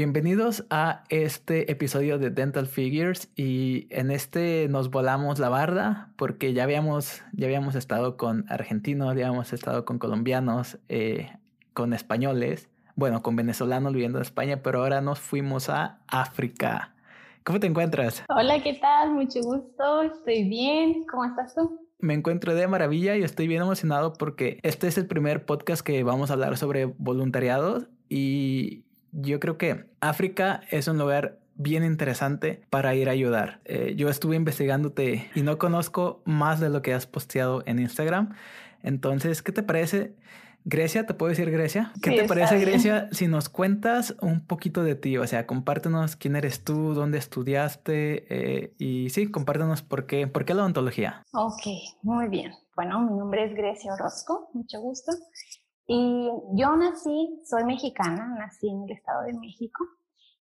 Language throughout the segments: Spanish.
Bienvenidos a este episodio de Dental Figures y en este nos volamos la barda porque ya habíamos, ya habíamos estado con argentinos, ya habíamos estado con colombianos, eh, con españoles, bueno, con venezolanos viviendo en España, pero ahora nos fuimos a África. ¿Cómo te encuentras? Hola, ¿qué tal? Mucho gusto, estoy bien. ¿Cómo estás tú? Me encuentro de maravilla y estoy bien emocionado porque este es el primer podcast que vamos a hablar sobre voluntariado y yo creo que África es un lugar bien interesante para ir a ayudar. Eh, yo estuve investigándote y no conozco más de lo que has posteado en Instagram. Entonces, ¿qué te parece? Grecia, ¿te puedo decir Grecia? ¿Qué te parece Grecia si nos cuentas un poquito de ti? O sea, compártenos quién eres tú, dónde estudiaste eh, y sí, compártenos por qué, por qué la odontología. Ok, muy bien. Bueno, mi nombre es Grecia Orozco, mucho gusto. Y yo nací, soy mexicana, nací en el Estado de México.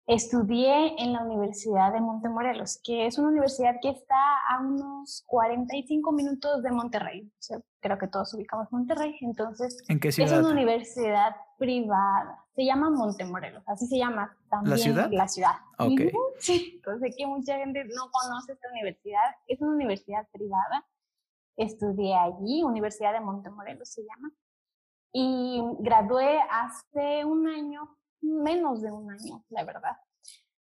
Estudié en la Universidad de Montemorelos, que es una universidad que está a unos 45 minutos de Monterrey. O sea, creo que todos ubicamos Monterrey. Entonces, ¿En qué ciudad? es una universidad privada. Se llama Montemorelos, así se llama también ¿La ciudad? La ciudad. Ok. Sí, entonces que mucha gente no conoce esta universidad. Es una universidad privada. Estudié allí, Universidad de Montemorelos se llama y gradué hace un año, menos de un año, la verdad.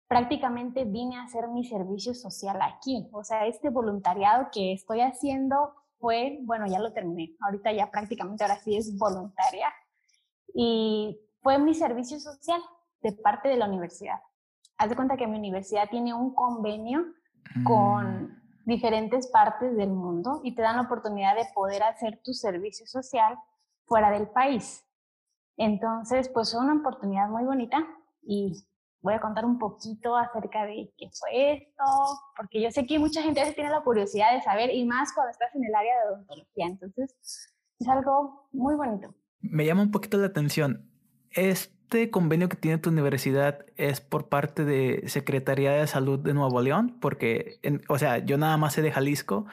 Prácticamente vine a hacer mi servicio social aquí. O sea, este voluntariado que estoy haciendo fue, bueno, ya lo terminé. Ahorita ya prácticamente ahora sí es voluntaria. Y fue mi servicio social de parte de la universidad. Haz de cuenta que mi universidad tiene un convenio con Mm, diferentes partes del mundo y te dan la oportunidad de poder hacer tu servicio social fuera del país. Entonces, pues fue una oportunidad muy bonita y voy a contar un poquito acerca de qué fue esto, porque yo sé que mucha gente a veces tiene la curiosidad de saber y más cuando estás en el área de odontología. Entonces, es algo muy bonito. Me llama un poquito la atención. ¿Este convenio que tiene tu universidad es por parte de Secretaría de Salud de Nuevo León? Porque, en- o sea, yo nada más sé de Jalisco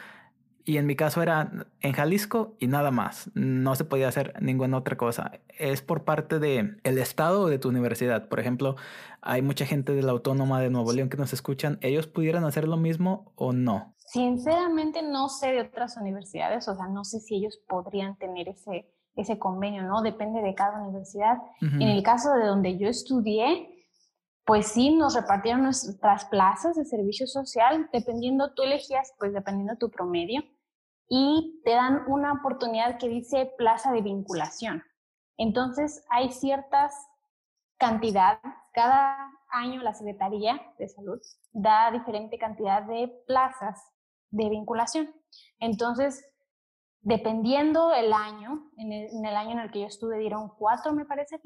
y en mi caso era en Jalisco y nada más. No se podía hacer ninguna otra cosa. ¿Es por parte de el Estado o de tu universidad? Por ejemplo, hay mucha gente de la Autónoma de Nuevo León que nos escuchan. ¿Ellos pudieran hacer lo mismo o no? Sinceramente no sé de otras universidades, o sea, no sé si ellos podrían tener ese, ese convenio, ¿no? Depende de cada universidad. En el caso de donde yo estudié, pues sí, nos repartieron nuestras plazas de servicio social, dependiendo, tú elegías, pues dependiendo tu promedio, y te dan una oportunidad que dice plaza de vinculación. Entonces, hay ciertas cantidades, cada año la Secretaría de Salud da diferente cantidad de plazas de vinculación. Entonces, dependiendo el año, en el, en el año en el que yo estuve dieron cuatro, me parece,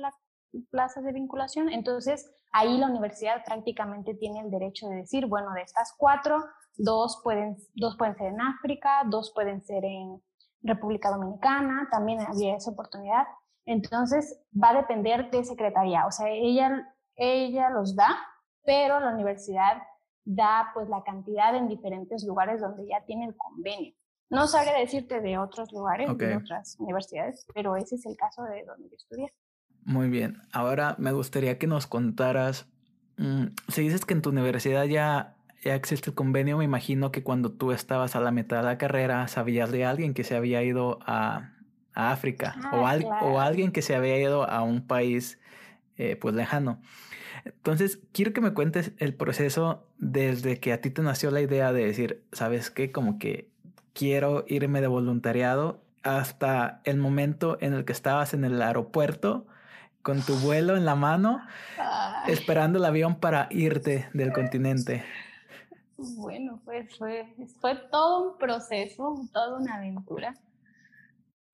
plazas de vinculación. Entonces, ahí la universidad prácticamente tiene el derecho de decir, bueno, de estas cuatro, dos pueden, dos pueden ser en África, dos pueden ser en República Dominicana, también había esa oportunidad. Entonces, va a depender de secretaría, o sea, ella, ella los da, pero la universidad da pues la cantidad en diferentes lugares donde ya tiene el convenio. No sabría decirte de otros lugares, de otras universidades, pero ese es el caso de donde yo estudié. Muy bien. Ahora me gustaría que nos contaras, mm, si dices que en tu universidad ya, ya existe el convenio, me imagino que cuando tú estabas a la mitad de la carrera sabías de alguien que se había ido a, a África o, Ah, al- claro. o alguien que se había ido a un país eh, pues lejano. Entonces, quiero que me cuentes el proceso desde que a ti te nació la idea de decir, ¿sabes qué? Como que quiero irme de voluntariado hasta el momento en el que estabas en el aeropuerto con tu vuelo en la mano, Ay, esperando el avión para irte del continente. bueno, pues fue, fue todo un proceso, toda una aventura.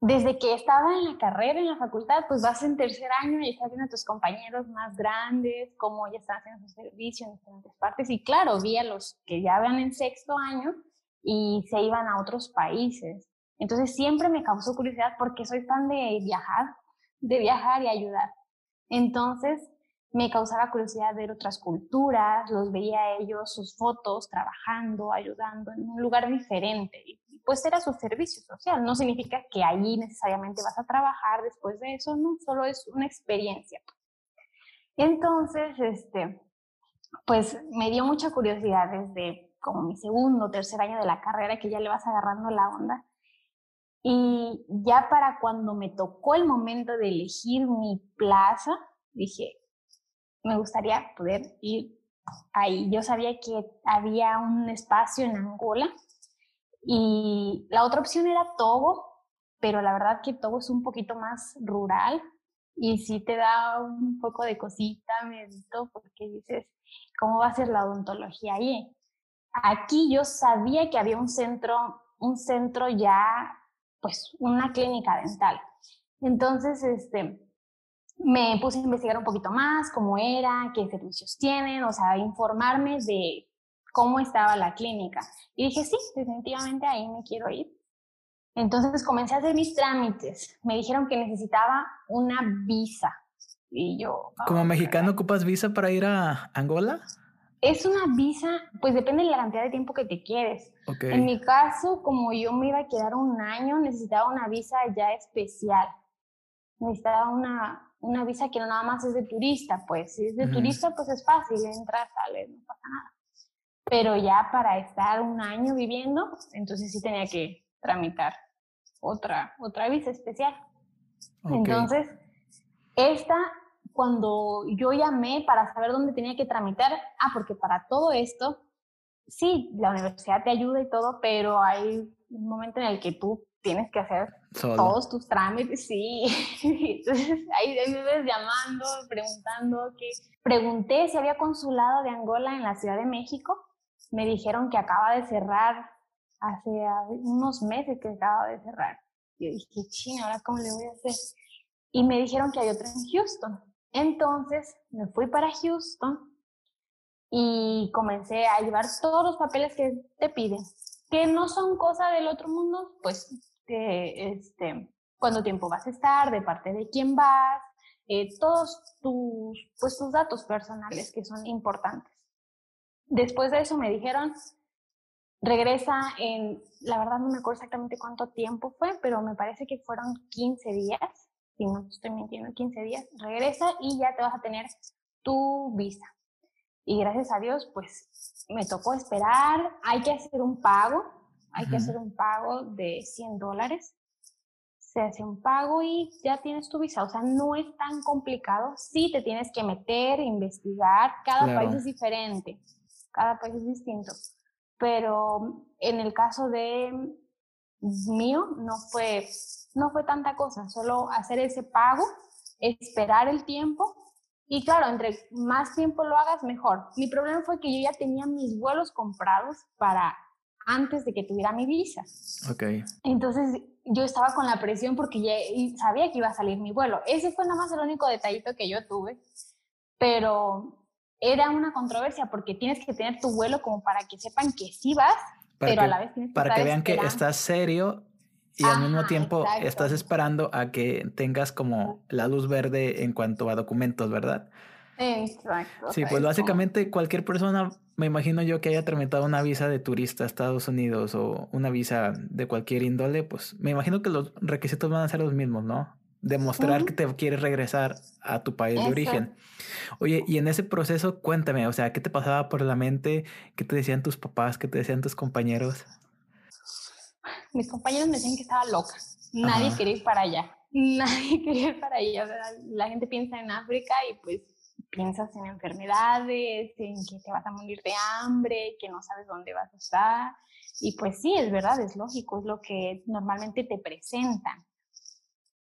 Desde que estaba en la carrera, en la facultad, pues vas en tercer año y estás viendo a tus compañeros más grandes, cómo ya están haciendo su servicio en diferentes partes. Y claro, vi a los que ya van en sexto año y se iban a otros países. Entonces siempre me causó curiosidad porque soy fan de viajar, de viajar y ayudar. Entonces me causaba curiosidad ver otras culturas, los veía a ellos, sus fotos, trabajando, ayudando en un lugar diferente. Y pues era su servicio social. No significa que allí necesariamente vas a trabajar después de eso, no, solo es una experiencia. Entonces, este, pues me dio mucha curiosidad desde como mi segundo tercer año de la carrera que ya le vas agarrando la onda. Y ya para cuando me tocó el momento de elegir mi plaza, dije, me gustaría poder ir ahí. Yo sabía que había un espacio en Angola y la otra opción era Togo, pero la verdad que Togo es un poquito más rural y sí te da un poco de cosita, medito, porque dices, ¿cómo va a ser la odontología ahí? Aquí yo sabía que había un centro, un centro ya, pues una clínica dental. Entonces, este, me puse a investigar un poquito más cómo era, qué servicios tienen, o sea, informarme de cómo estaba la clínica. Y dije, sí, definitivamente ahí me quiero ir. Entonces comencé a hacer mis trámites. Me dijeron que necesitaba una visa. Y yo... ¿Como mexicano ocupas visa para ir a Angola? Es una visa, pues depende de la cantidad de tiempo que te quieres. En mi caso, como yo me iba a quedar un año, necesitaba una visa ya especial. Necesitaba una, una visa que no nada más es de turista, pues si es de turista, pues es fácil, entras, sales, no pasa nada. Pero ya para estar un año viviendo, entonces sí tenía que tramitar otra, otra visa especial. Entonces, esta cuando yo llamé para saber dónde tenía que tramitar, ah, porque para todo esto, sí, la universidad te ayuda y todo, pero hay un momento en el que tú tienes que hacer todos tus trámites, sí. Entonces ahí me ves llamando, preguntando, que pregunté si había consulado de Angola en la Ciudad de México. Me dijeron que acaba de cerrar hace unos meses que acaba de cerrar. Yo dije, chino, ¿ahora cómo le voy a hacer? Y me dijeron que hay otro en Houston. Entonces me fui para Houston y comencé a llevar todos los papeles que te piden, que no son cosa del otro mundo, pues este, cuánto tiempo vas a estar, de parte de quién vas, eh, todos tus, pues, tus datos personales que son importantes. Después de eso me dijeron, regresa en, la verdad no me acuerdo exactamente cuánto tiempo fue, pero me parece que fueron 15 días si no estoy mintiendo, 15 días, regresa y ya te vas a tener tu visa. Y gracias a Dios, pues me tocó esperar, hay que hacer un pago, hay que hacer un pago de 100 dólares. Se hace un pago y ya tienes tu visa. O sea, no es tan complicado. Sí te tienes que meter, investigar. Cada país es diferente. Cada país es distinto. Pero en el caso de mío, no fue no fue tanta cosa, solo hacer ese pago, esperar el tiempo y claro, entre más tiempo lo hagas, mejor. Mi problema fue que yo ya tenía mis vuelos comprados para antes de que tuviera mi visa. Ok. Entonces yo estaba con la presión porque ya sabía que iba a salir mi vuelo. Ese fue nada más el único detallito que yo tuve, pero era una controversia porque tienes que tener tu vuelo como para que sepan que sí vas, pero a la vez tienes que Para que vean que estás serio y al mismo tiempo estás esperando a que tengas como la luz verde en cuanto a documentos, ¿verdad? Exacto. Sí, pues básicamente cualquier persona, me imagino yo que haya tramitado una visa de turista a Estados Unidos o una visa de cualquier índole, pues me imagino que los requisitos van a ser los mismos, ¿no? Demostrar que te quieres regresar a tu país de origen. Oye, y en ese proceso, cuéntame, o sea, ¿qué te pasaba por la mente? ¿Qué te decían tus papás? ¿Qué te decían tus compañeros? Mis compañeros me decían que estaba loca. Nadie quería ir para allá. Nadie quería ir para allá. la gente piensa en África y pues piensas en enfermedades, en que te vas a morir de hambre, que no sabes dónde vas a estar. Y pues sí, es verdad, es lógico, es lo que normalmente te presentan.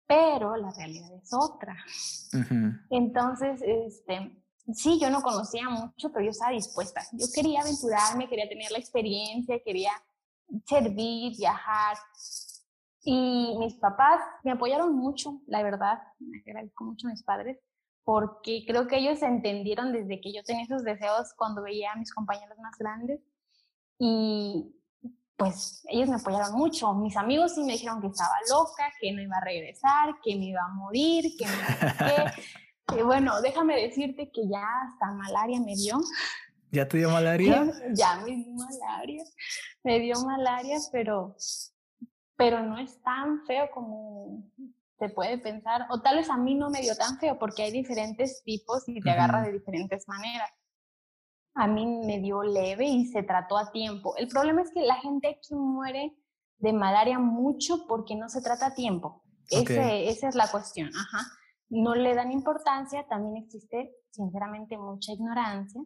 Pero la realidad es otra. Entonces, este, sí, yo no conocía mucho, pero yo estaba dispuesta. Yo quería aventurarme, quería tener la experiencia, quería servir, viajar. Y mis papás me apoyaron mucho, la verdad, me agradezco mucho a mis padres, porque creo que ellos entendieron desde que yo tenía esos deseos cuando veía a mis compañeros más grandes. Y pues ellos me apoyaron mucho. Mis amigos sí me dijeron que estaba loca, que no iba a regresar, que me iba a morir, que me... que, bueno, déjame decirte que ya hasta malaria me dio. ¿Ya te dio malaria? ya me dio malaria. Me dio malaria, pero, pero no es tan feo como, te puede pensar, o tal vez a mí no me dio tan feo porque hay diferentes tipos y te agarra de diferentes maneras. A mí me dio leve y se trató a tiempo. El problema es que la gente aquí muere de malaria mucho porque no se trata a tiempo. esa es la cuestión. Ajá. No le dan importancia, también existe sinceramente mucha ignorancia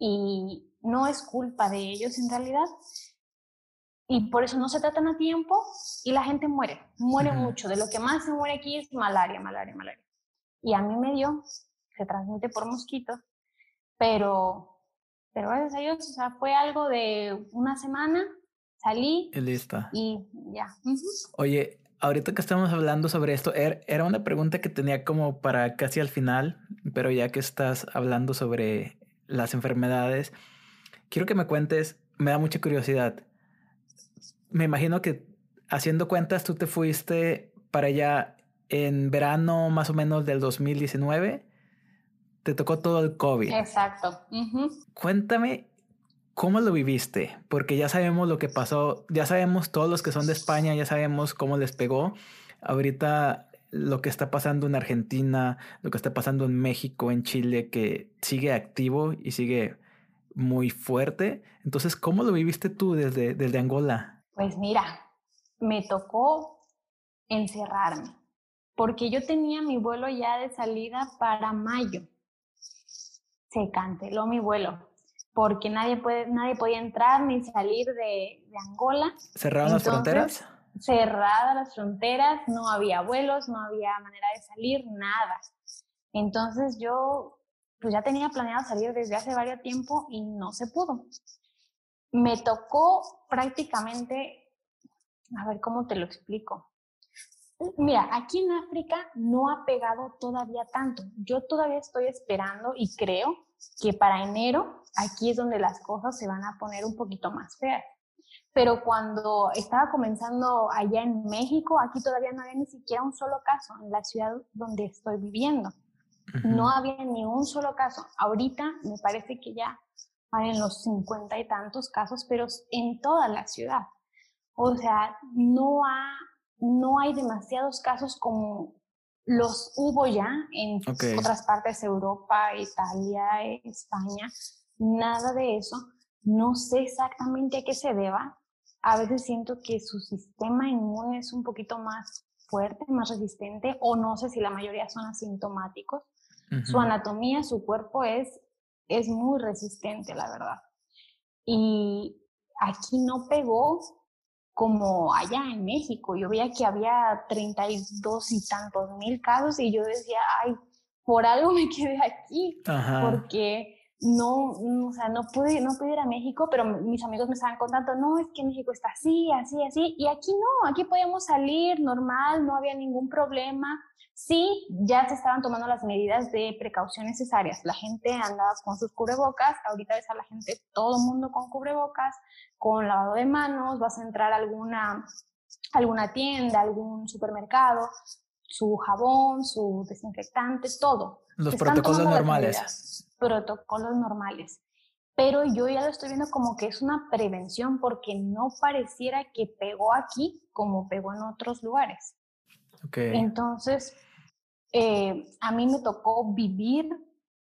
y no es culpa de ellos en realidad, y por eso no se tratan a tiempo y la gente muere, muere mucho. De lo que más se muere aquí es malaria, malaria, malaria. Y a mí me dio, se transmite por mosquitos, pero, pero gracias a Dios, o sea, fue algo de una semana, salí. Y lista. Y ya. Oye, ahorita que estamos hablando sobre esto, er, era una pregunta que tenía como para casi al final, pero ya que estás hablando sobre las enfermedades, quiero que me cuentes, me da mucha curiosidad me imagino que haciendo cuentas, tú te fuiste para allá en verano más o menos del 2019. Te tocó todo el COVID. Exacto. Cuéntame cómo lo viviste, porque ya sabemos lo que pasó, ya sabemos todos los que son de España, ya sabemos cómo les pegó. Ahorita lo que está pasando en Argentina, lo que está pasando en México, en Chile, que sigue activo y sigue muy fuerte. Entonces, ¿cómo lo viviste tú desde, desde Angola? Pues mira, me tocó encerrarme, porque yo tenía mi vuelo ya de salida para mayo. Se canceló mi vuelo, porque nadie, puede, nadie podía entrar ni salir de, Angola. ¿Cerraron las fronteras? Cerradas las fronteras, no había vuelos, no había manera de salir, nada. Entonces yo pues ya tenía planeado salir desde hace varios tiempo y no se pudo me tocó prácticamente, a ver cómo te lo explico. Mira, aquí en África no ha pegado todavía tanto. Yo todavía estoy esperando y creo que para enero aquí es donde las cosas se van a poner un poquito más feas. Pero cuando estaba comenzando allá en México, aquí todavía no había ni siquiera un solo caso en la ciudad donde estoy viviendo. No había ni un solo caso. Ahorita me parece que ya en los cincuenta y tantos casos, pero en toda la ciudad. O sea, no, ha, no hay demasiados casos como los hubo ya en otras partes de Europa, Italia, España, nada de eso. No sé exactamente a qué se deba. A veces siento que su sistema inmune es un poquito más fuerte, más resistente, o no sé si la mayoría son asintomáticos. Su anatomía, su cuerpo es es muy resistente, la verdad. Y aquí no pegó como allá en México. Yo veía que había 32 y tantos mil casos y yo decía, ay, por algo me quedé aquí, porque no, o sea, no pude, no pude ir a México, pero mis amigos me estaban contando, no, es que México está así, así, así, y aquí no, aquí podíamos salir normal, no había ningún problema. Sí, ya se estaban tomando las medidas de precaución necesarias. La gente andaba con sus cubrebocas, ahorita ves a la gente, todo el mundo con cubrebocas, con lavado de manos, vas a entrar a alguna, alguna tienda, algún supermercado, su jabón, su desinfectante, todo. Los protocolos normales. Protocolos normales. Pero yo ya lo estoy viendo como que es una prevención porque no pareciera que pegó aquí como pegó en otros lugares. Okay. Entonces, eh, a mí me tocó vivir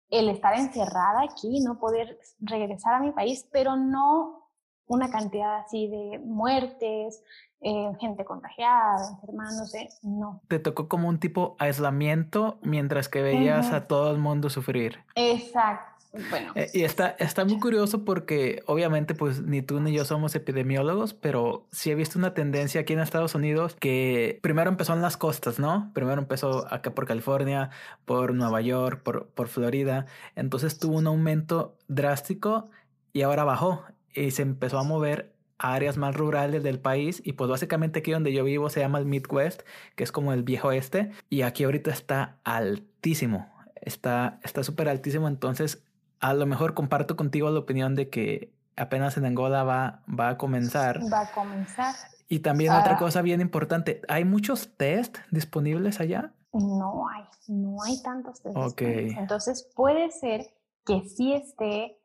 el estar encerrada aquí, no poder regresar a mi país, pero no una cantidad así de muertes, eh, gente contagiada, enfermándose, no. Te tocó como un tipo aislamiento mientras que veías a todo el mundo sufrir. Exacto. Bueno. Eh, y está, está muy curioso porque obviamente pues ni tú ni yo somos epidemiólogos, pero sí he visto una tendencia aquí en Estados Unidos que primero empezó en las costas, ¿no? Primero empezó acá por California, por Nueva York, por, por Florida. Entonces tuvo un aumento drástico y ahora bajó y se empezó a mover a áreas más rurales del país y pues básicamente aquí donde yo vivo se llama el Midwest, que es como el viejo este y aquí ahorita está altísimo, está súper altísimo, entonces a lo mejor comparto contigo la opinión de que apenas en Angola va, va a comenzar. Va a comenzar. Y también otra cosa bien importante, ¿hay muchos test disponibles allá? No hay, no hay tantos test. Ok. Entonces puede ser que sí esté,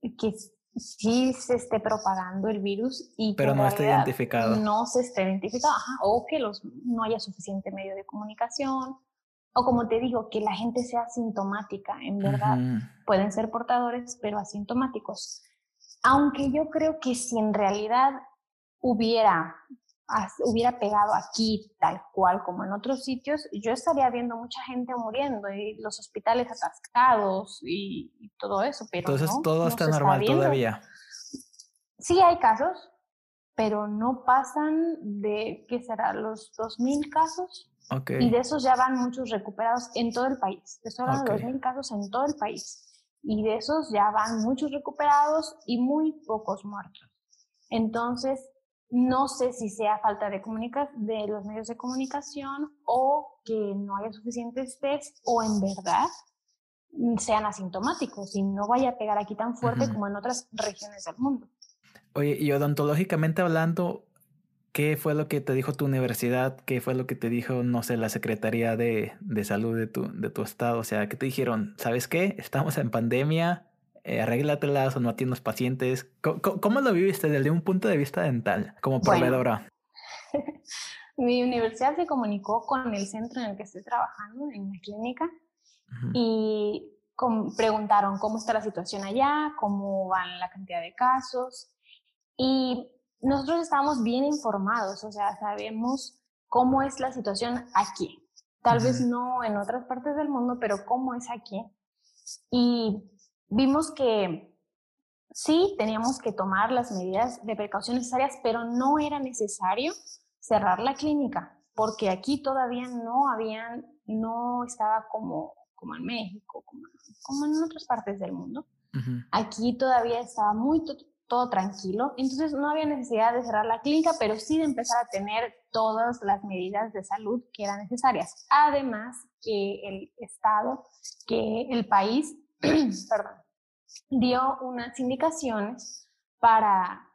que sí se esté propagando el virus y pero no esté identificado. No se esté identificado, o que los, no haya suficiente medio de comunicación, o como te digo, que la gente sea asintomática, en verdad. Pueden ser portadores, pero asintomáticos. Aunque yo creo que si en realidad hubiera hubiera pegado aquí tal cual como en otros sitios, yo estaría viendo mucha gente muriendo y los hospitales atascados y, todo eso. Pero Entonces todo está normal todavía. Sí hay casos, pero no pasan de, ¿qué será? Los 2.000 casos. Y de esos ya van muchos recuperados en todo el país. Estoy hablando de 2.000 casos en todo el país. Y de esos ya van muchos recuperados y muy pocos muertos. Entonces, no sé si sea falta de, de los medios de comunicación o que no haya suficientes test o en verdad sean asintomáticos y no vaya a pegar aquí tan fuerte como en otras regiones del mundo. Oye, y odontológicamente hablando, ¿qué fue lo que te dijo tu universidad? ¿Qué fue lo que te dijo, no sé, la Secretaría de, de Salud de tu, de tu estado? O sea, ¿qué te dijeron? ¿Sabes qué? Estamos en pandemia, eh, arréglatelas o no atiendes pacientes. ¿Cómo, lo viviste desde un punto de vista dental como proveedora? mi universidad se comunicó con el centro en el que estoy trabajando, en la clínica, y preguntaron cómo está la situación allá, cómo van la cantidad de casos. Y nosotros estamos bien informados, o sea, sabemos cómo es la situación aquí. Tal vez no en otras partes del mundo, pero cómo es aquí. Y vimos que sí teníamos que tomar las medidas de precaución necesarias, pero no era necesario cerrar la clínica, porque aquí todavía no habían, no estaba como, como en México, como, como en otras partes del mundo. Aquí todavía estaba muy todo tranquilo, entonces no había necesidad de cerrar la clínica, pero sí de empezar a tener todas las medidas de salud que eran necesarias. Además que el Estado, que el país perdón, dio unas indicaciones para,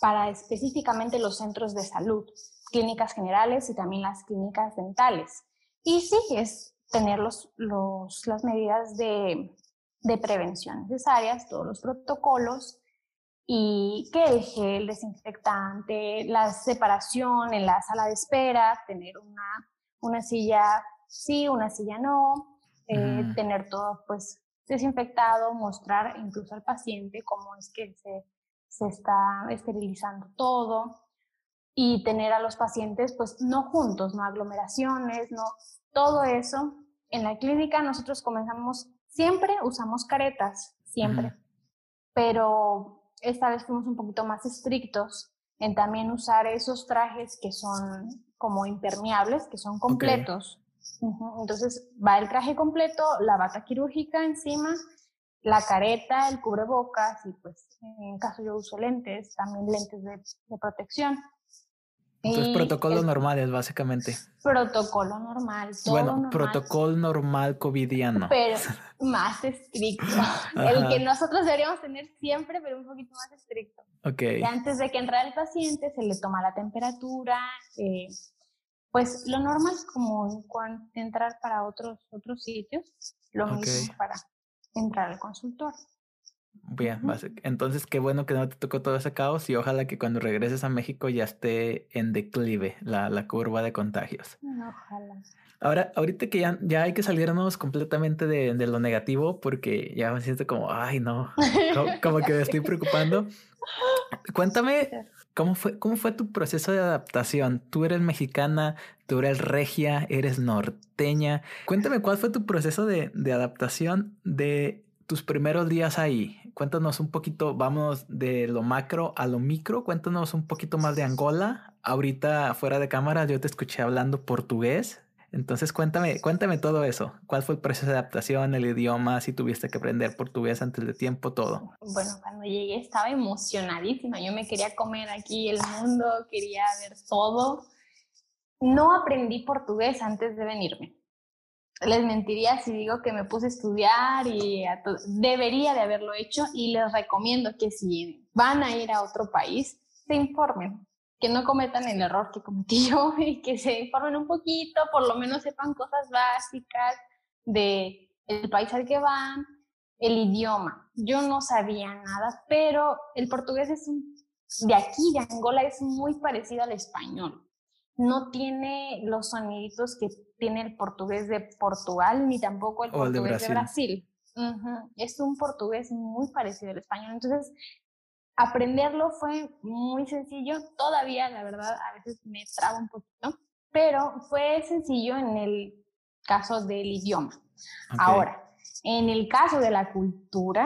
para específicamente los centros de salud, clínicas generales y también las clínicas dentales. Y sí, es tener los, los, las medidas de, de prevención necesarias, todos los protocolos, y que el gel desinfectante, la separación en la sala de espera, tener una, una silla sí, una silla no, eh, tener todo pues desinfectado, mostrar incluso al paciente cómo es que se, se está esterilizando todo y tener a los pacientes pues no juntos, no aglomeraciones, no todo eso. En la clínica nosotros comenzamos, siempre usamos caretas, siempre, pero esta vez fuimos un poquito más estrictos en también usar esos trajes que son como impermeables, que son completos. Entonces va el traje completo, la bata quirúrgica encima, la careta, el cubrebocas y pues en caso yo uso lentes, también lentes de, protección. Entonces, protocolos normales, básicamente. Protocolo normal. Todo bueno, protocolo normal covidiano. Pero más estricto. el que nosotros deberíamos tener siempre, pero un poquito más estricto. Ok. antes de que entre el paciente, se le toma la temperatura, eh, pues lo normal como entrar para otros, otros sitios, lo mismo para entrar al consultor. Bien, entonces qué bueno que no te tocó todo ese caos y ojalá que cuando regreses a México ya esté en declive la, la curva de contagios. Ojalá. Ahora, ahorita que ya, ya hay que salirnos completamente de, de lo negativo porque ya me siento como, ay no, como que me estoy preocupando. Cuéntame ¿Cómo fue, ¿Cómo fue tu proceso de adaptación? Tú eres mexicana, tú eres regia, eres norteña. Cuéntame cuál fue tu proceso de, de adaptación de tus primeros días ahí. Cuéntanos un poquito, vamos de lo macro a lo micro. Cuéntanos un poquito más de Angola. Ahorita fuera de cámara yo te escuché hablando portugués. Entonces cuéntame, cuéntame todo eso. ¿Cuál fue el proceso de adaptación, el idioma, si tuviste que aprender portugués antes de tiempo, todo? Bueno, cuando llegué estaba emocionadísima. Yo me quería comer aquí el mundo, quería ver todo. No aprendí portugués antes de venirme. Les mentiría si digo que me puse a estudiar y debería de haberlo hecho y les recomiendo que si van a ir a otro país, se informen que no cometan el error que cometí yo y que se informen un poquito, por lo menos sepan cosas básicas de el país al que van el idioma. Yo no sabía nada, pero el portugués es un, de aquí, de Angola, es muy parecido al español. No tiene los soniditos que tiene el portugués de Portugal, ni tampoco el portugués de Brasil. Es un portugués muy parecido al español. Entonces, aprenderlo fue muy sencillo. Todavía, la verdad, a veces me traba un poquito, pero fue sencillo en el caso del idioma. Ahora, en el caso de la cultura,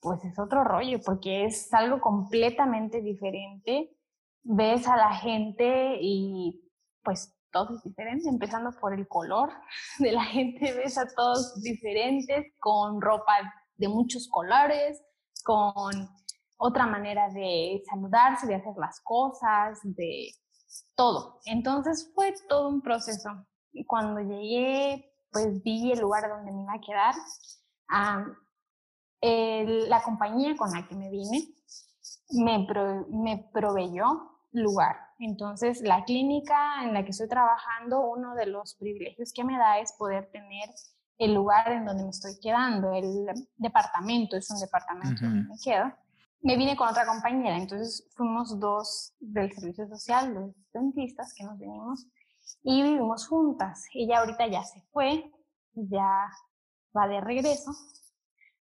pues es otro rollo, porque es algo completamente diferente. Ves a la gente y pues todo es diferente, empezando por el color de la gente, ves a todos diferentes, con ropa de muchos colores, con otra manera de saludarse, de hacer las cosas, de todo. Entonces fue todo un proceso. Y cuando llegué, pues vi el lugar donde me iba a quedar. la compañía con la que me vine me, me proveyó lugar. Entonces, la clínica en la que estoy trabajando, uno de los privilegios que me da es poder tener el lugar en donde me estoy quedando, el departamento, es un departamento donde me quedo. Me vine con otra compañera, entonces fuimos dos del servicio social, los dentistas que nos venimos, y vivimos juntas. Ella ahorita ya se fue, ya va de regreso,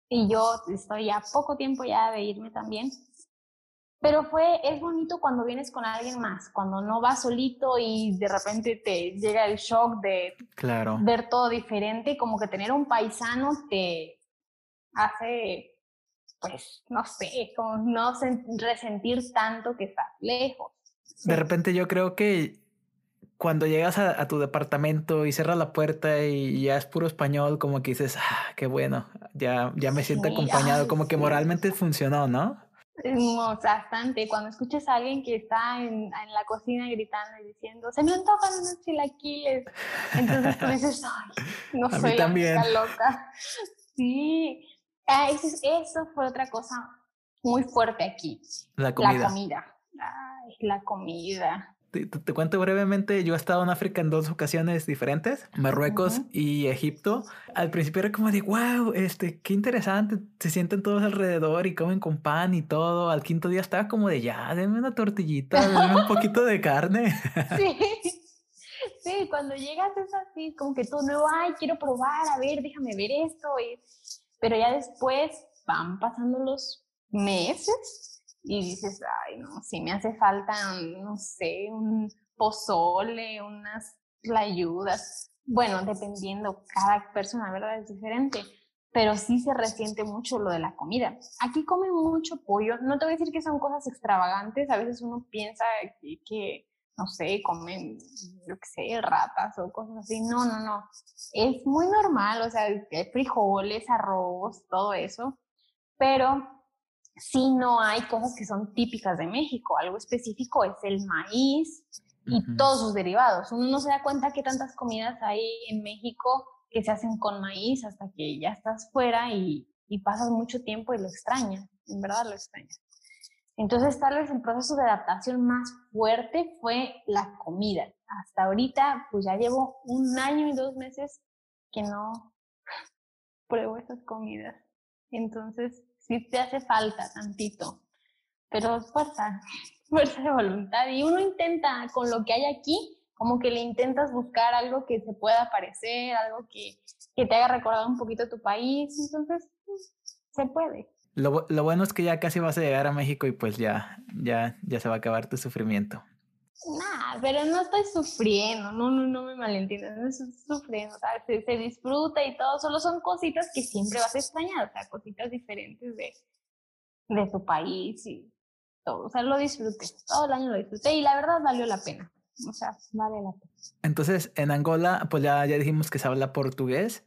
y yo estoy a poco tiempo ya de irme también, pero fue, es bonito cuando vienes con alguien más, cuando no vas solito y de repente te llega el shock de claro. ver todo diferente, como que tener un paisano te hace, pues, no sé, como no resentir tanto que estás lejos. De repente yo creo que cuando llegas a, tu departamento y cierras la puerta y ya es puro español, como que dices, ah, qué bueno, ya, ya me siento acompañado, como que moralmente funcionó, ¿no? bastante. Cuando escuchas a alguien que está en, en, la cocina gritando y diciendo, se me antojan unos chilaquiles. Entonces tú dices, ay, no soy la loca. Sí, ah, eso, eso, fue otra cosa muy fuerte aquí. La comida. La comida. Ay, la comida. Te, cuento brevemente, yo he estado en África en dos ocasiones diferentes, Marruecos y Egipto. Al principio era como de, wow, este, qué interesante, se sienten todos alrededor y comen con pan y todo. Al quinto día estaba como de, ya, denme una tortillita, denme un poquito de carne. Sí. Sí, cuando llegas es así, como que todo nuevo, ay, quiero probar, a ver, déjame ver esto. Pero ya después van pasando los meses y dices, ay, no, si me hace falta, no sé, un pozole, unas ayudas. Bueno, dependiendo, cada persona, ¿verdad? Es diferente, pero sí se resiente mucho lo de la comida. Aquí comen mucho pollo, no te voy a decir que son cosas extravagantes, a veces uno piensa que, no sé, comen, yo qué sé, ratas o cosas así. No, no, no. Es muy normal, o sea, frijoles, arroz, todo eso, pero si no hay cosas que son típicas de México. Algo específico es el maíz y todos sus derivados. Uno no se da cuenta que tantas comidas hay en México que se hacen con maíz hasta que ya estás fuera y, pasas mucho tiempo y lo extrañas, en verdad lo extrañas. Entonces, tal vez el proceso de adaptación más fuerte fue la comida. Hasta ahorita, pues ya llevo un año y dos meses que no pruebo esas comidas. Entonces, sí te hace falta tantito, pero fuerza, fuerza de voluntad. Y uno intenta, con lo que hay aquí, como que le intentas buscar algo que se pueda parecer, algo que, que te haga recordar un poquito tu país, entonces se puede. Lo, lo, bueno es que ya casi vas a llegar a México y pues ya, ya, ya se va a acabar tu sufrimiento. Nah, pero no estoy sufriendo, no, no, no me malentiendas, no estoy sufriendo, Se, se, disfruta y todo, solo son cositas que siempre vas a extrañar, o sea, cositas diferentes de, de tu país y todo, o sea, lo disfruté, todo el año lo disfruté y la verdad valió la pena, o sea, vale la pena. Entonces, en Angola, pues ya, ya dijimos que se habla portugués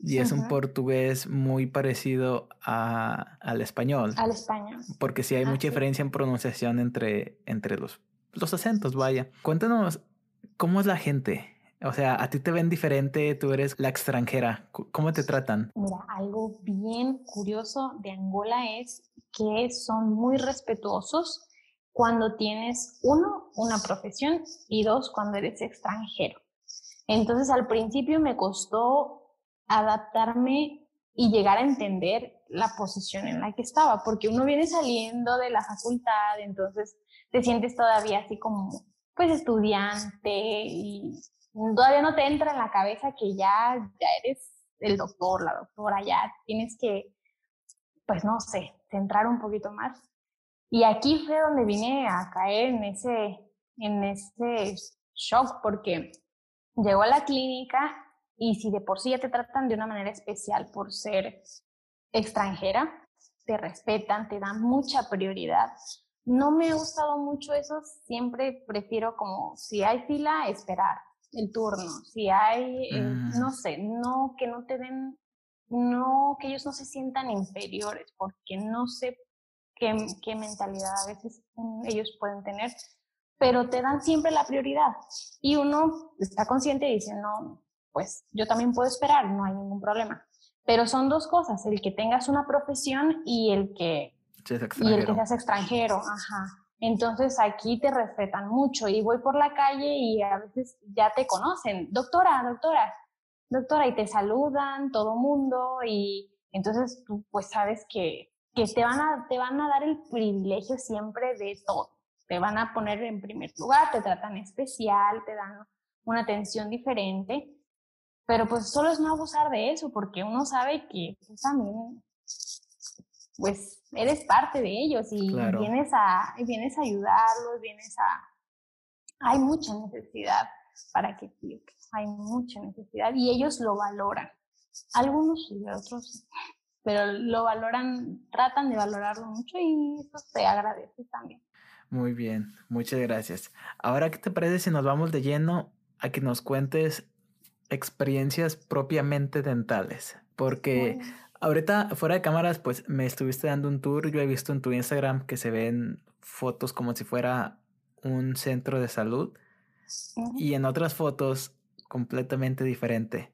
y es un portugués muy parecido a, al español. Al español. Porque sí hay mucha diferencia en pronunciación entre, entre los los acentos, vaya. Cuéntanos, ¿cómo es la gente? O sea, a ti te ven diferente, tú eres la extranjera. ¿Cómo te tratan? Mira, algo bien curioso de Angola es que son muy respetuosos cuando tienes, uno, una profesión y dos, cuando eres extranjero. Entonces, al principio me costó adaptarme y llegar a entender la posición en la que estaba, porque uno viene saliendo de la facultad, entonces te sientes todavía así como, pues, estudiante y todavía no te entra en la cabeza que ya, ya eres el doctor, la doctora, ya tienes que, pues, no sé, centrar un poquito más. Y aquí fue donde vine a caer en ese, en ese shock, porque llegó a la clínica y si de por sí ya te tratan de una manera especial por ser extranjera, te respetan, te dan mucha prioridad. No me ha gustado mucho eso, siempre prefiero como si hay fila, esperar el turno, si hay, eh, mm. no sé, no que no te den, no que ellos no se sientan inferiores, porque no sé qué, qué mentalidad a veces ellos pueden tener, pero te dan siempre la prioridad. Y uno está consciente y dice, no, pues yo también puedo esperar, no hay ningún problema. Pero son dos cosas, el que tengas una profesión y el que, y el que seas extranjero. Ajá. Entonces aquí te respetan mucho y voy por la calle y a veces ya te conocen, doctora, doctora, doctora, y te saludan todo mundo y entonces tú pues sabes que, que te, van a, te van a dar el privilegio siempre de todo. Te van a poner en primer lugar, te tratan especial, te dan una atención diferente pero pues solo es no abusar de eso, porque uno sabe que tú también, pues eres parte de ellos y vienes, a, vienes a ayudarlos, vienes a... Hay mucha necesidad para que hay mucha necesidad y ellos lo valoran. Algunos y otros, pero lo valoran, tratan de valorarlo mucho y eso se agradece también. Muy bien, muchas gracias. Ahora, ¿qué te parece si nos vamos de lleno a que nos cuentes experiencias propiamente dentales, porque ahorita fuera de cámaras, pues me estuviste dando un tour, yo he visto en tu Instagram que se ven fotos como si fuera un centro de salud y en otras fotos completamente diferente.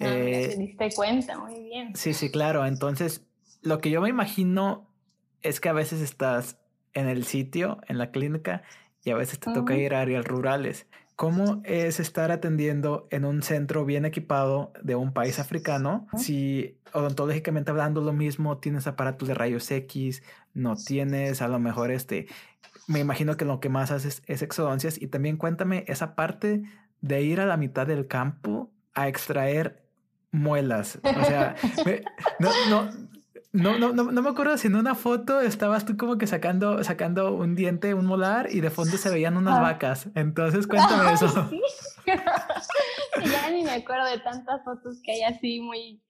Ah, eh, te diste cuenta, muy bien. Sí, sí, claro. Entonces, lo que yo me imagino es que a veces estás en el sitio, en la clínica, y a veces te toca ir a áreas rurales. ¿Cómo es estar atendiendo en un centro bien equipado de un país africano? Si odontológicamente hablando lo mismo, tienes aparatos de rayos X, no tienes a lo mejor este, me imagino que lo que más haces es exodoncias y también cuéntame esa parte de ir a la mitad del campo a extraer muelas. O sea, no, no, no, no, no, no me acuerdo si en una foto estabas tú como que sacando, sacando un diente, un molar, y de fondo se veían unas ah. vacas. Entonces cuéntame eso. ¿Sí? ya ni me acuerdo de tantas fotos que hay así muy,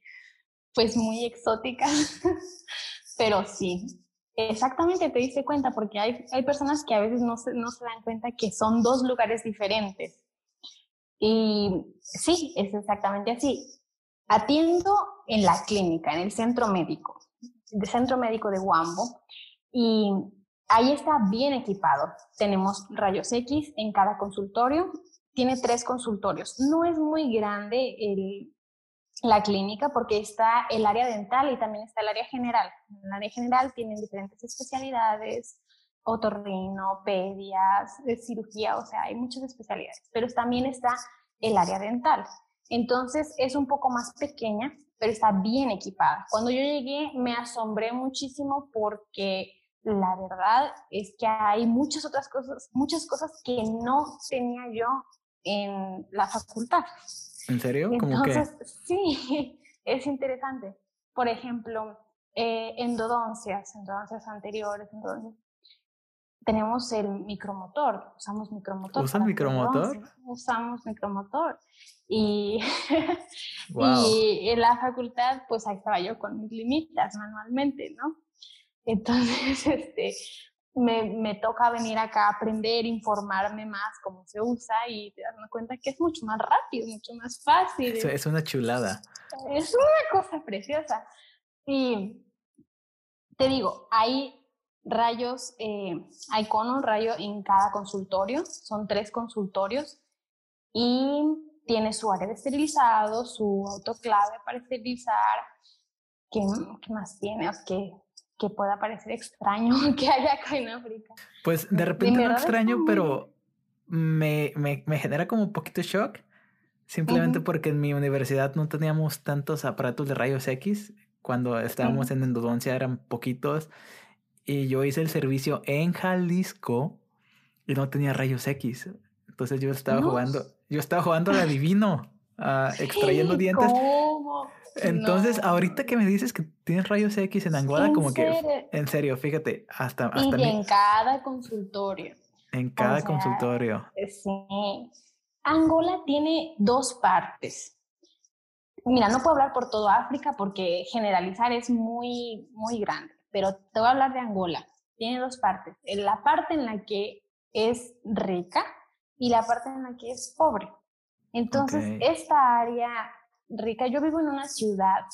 pues muy exóticas. Pero sí, exactamente te diste cuenta, porque hay, hay personas que a veces no se, no se dan cuenta que son dos lugares diferentes. Y sí, es exactamente así. Atiendo en la clínica, en el centro médico de Centro Médico de Huambo y ahí está bien equipado. Tenemos rayos X en cada consultorio, tiene tres consultorios. No es muy grande el, la clínica porque está el área dental y también está el área general. En el área general tienen diferentes especialidades, otorrino, pedias, cirugía, o sea, hay muchas especialidades, pero también está el área dental. Entonces es un poco más pequeña, pero está bien equipada. Cuando yo llegué me asombré muchísimo porque la verdad es que hay muchas otras cosas, muchas cosas que no tenía yo en la facultad. ¿En serio? Entonces, sí, es interesante. Por ejemplo, eh, endodoncias, endodoncias anteriores, entonces tenemos el micromotor, usamos micromotor. ¿Usan micromotor? Usamos micromotor. Y, y en la facultad, pues ahí estaba yo con mis limitas manualmente, ¿no? Entonces, este, me, me, toca venir acá a aprender, informarme más cómo se usa y darme cuenta que es mucho más rápido, mucho más fácil. Es, es una chulada. Es una cosa preciosa. Y te digo, hay rayos, eh, hay cono, rayo en cada consultorio, son tres consultorios y tiene su área de esterilizado, su autoclave para esterilizar. ¿Qué, qué más tiene? Que, que pueda parecer extraño que haya acá en África. Pues de repente no extraño, pero me, me, me, genera como un poquito shock simplemente porque en mi universidad no teníamos tantos aparatos de rayos X. Cuando estábamos en endodoncia eran poquitos. Y yo hice el servicio en Jalisco y no tenía rayos X. Entonces yo estaba jugando, yo estaba jugando al adivino, uh, extrayendo dientes. ¿Cómo? Entonces, ahorita que me dices que tienes rayos X en Angola, como que, en serio, fíjate, hasta... hasta y en cada consultorio. En cada consultorio. Sí. Angola tiene dos partes. Mira, no puedo hablar por todo África porque generalizar es muy, muy grande, pero te voy a hablar de Angola. Tiene dos partes. La parte en la que es rica y la parte en la que es pobre. Entonces, esta área rica, yo vivo en una ciudad,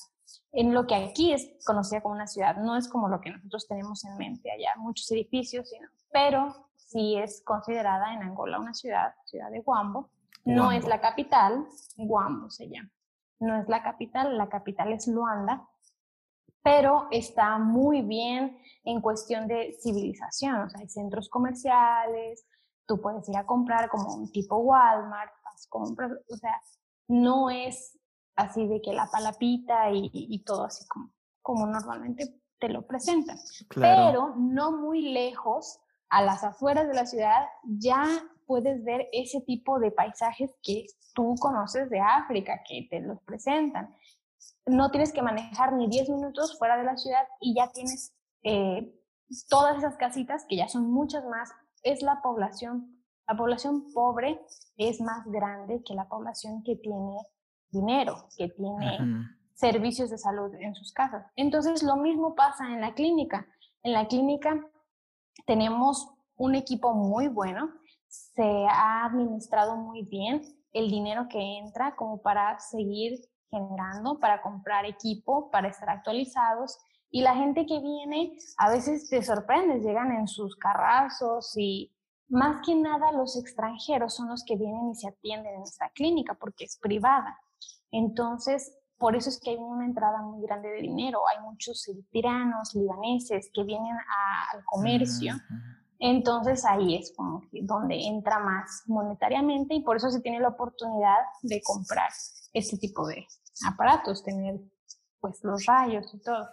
en lo que aquí es conocida como una ciudad, no es como lo que nosotros tenemos en mente allá, muchos edificios, sino, pero sí es considerada en Angola una ciudad, ciudad de Guambo. No es la capital, Guambo se llama. No es la capital, la capital es Luanda, pero está muy bien en cuestión de civilización. O sea, hay centros comerciales, tú puedes ir a comprar como un tipo Walmart, compras, o sea, no es así de que la palapita y, y todo así como, como normalmente te lo presentan. Pero no muy lejos, a las afueras de la ciudad, ya puedes ver ese tipo de paisajes que tú conoces de África, que te los presentan. No tienes que manejar ni 10 minutos fuera de la ciudad y ya tienes eh, todas esas casitas, que ya son muchas más. Es la población, la población pobre es más grande que la población que tiene dinero, que tiene servicios de salud en sus casas. Entonces, lo mismo pasa en la clínica. En la clínica tenemos un equipo muy bueno, se ha administrado muy bien el dinero que entra como para seguir generando, para comprar equipo, para estar actualizados. Y la gente que viene a veces te sorprende, llegan en sus carrazos y más que nada los extranjeros son los que vienen y se atienden en esta clínica porque es privada. Entonces, por eso es que hay una entrada muy grande de dinero. Hay muchos tiranos, libaneses que vienen al comercio. Entonces ahí es como donde entra más monetariamente y por eso se tiene la oportunidad de comprar este tipo de aparatos, tener pues los rayos y todo.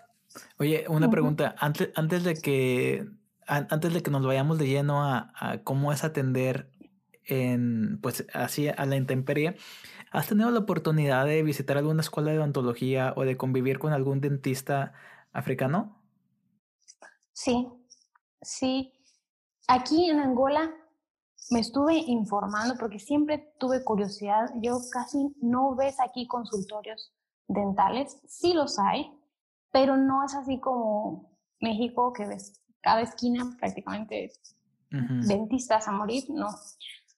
Oye, una pregunta, antes, antes de que antes de que nos vayamos de lleno a, a, cómo es atender en pues así a la intemperie, ¿Has tenido la oportunidad de visitar alguna escuela de odontología o de convivir con algún dentista africano? Sí, sí. Aquí en Angola me estuve informando porque siempre tuve curiosidad. Yo casi no ves aquí consultorios dentales. Sí los hay, pero no es así como México que ves cada esquina prácticamente dentistas a morir. No,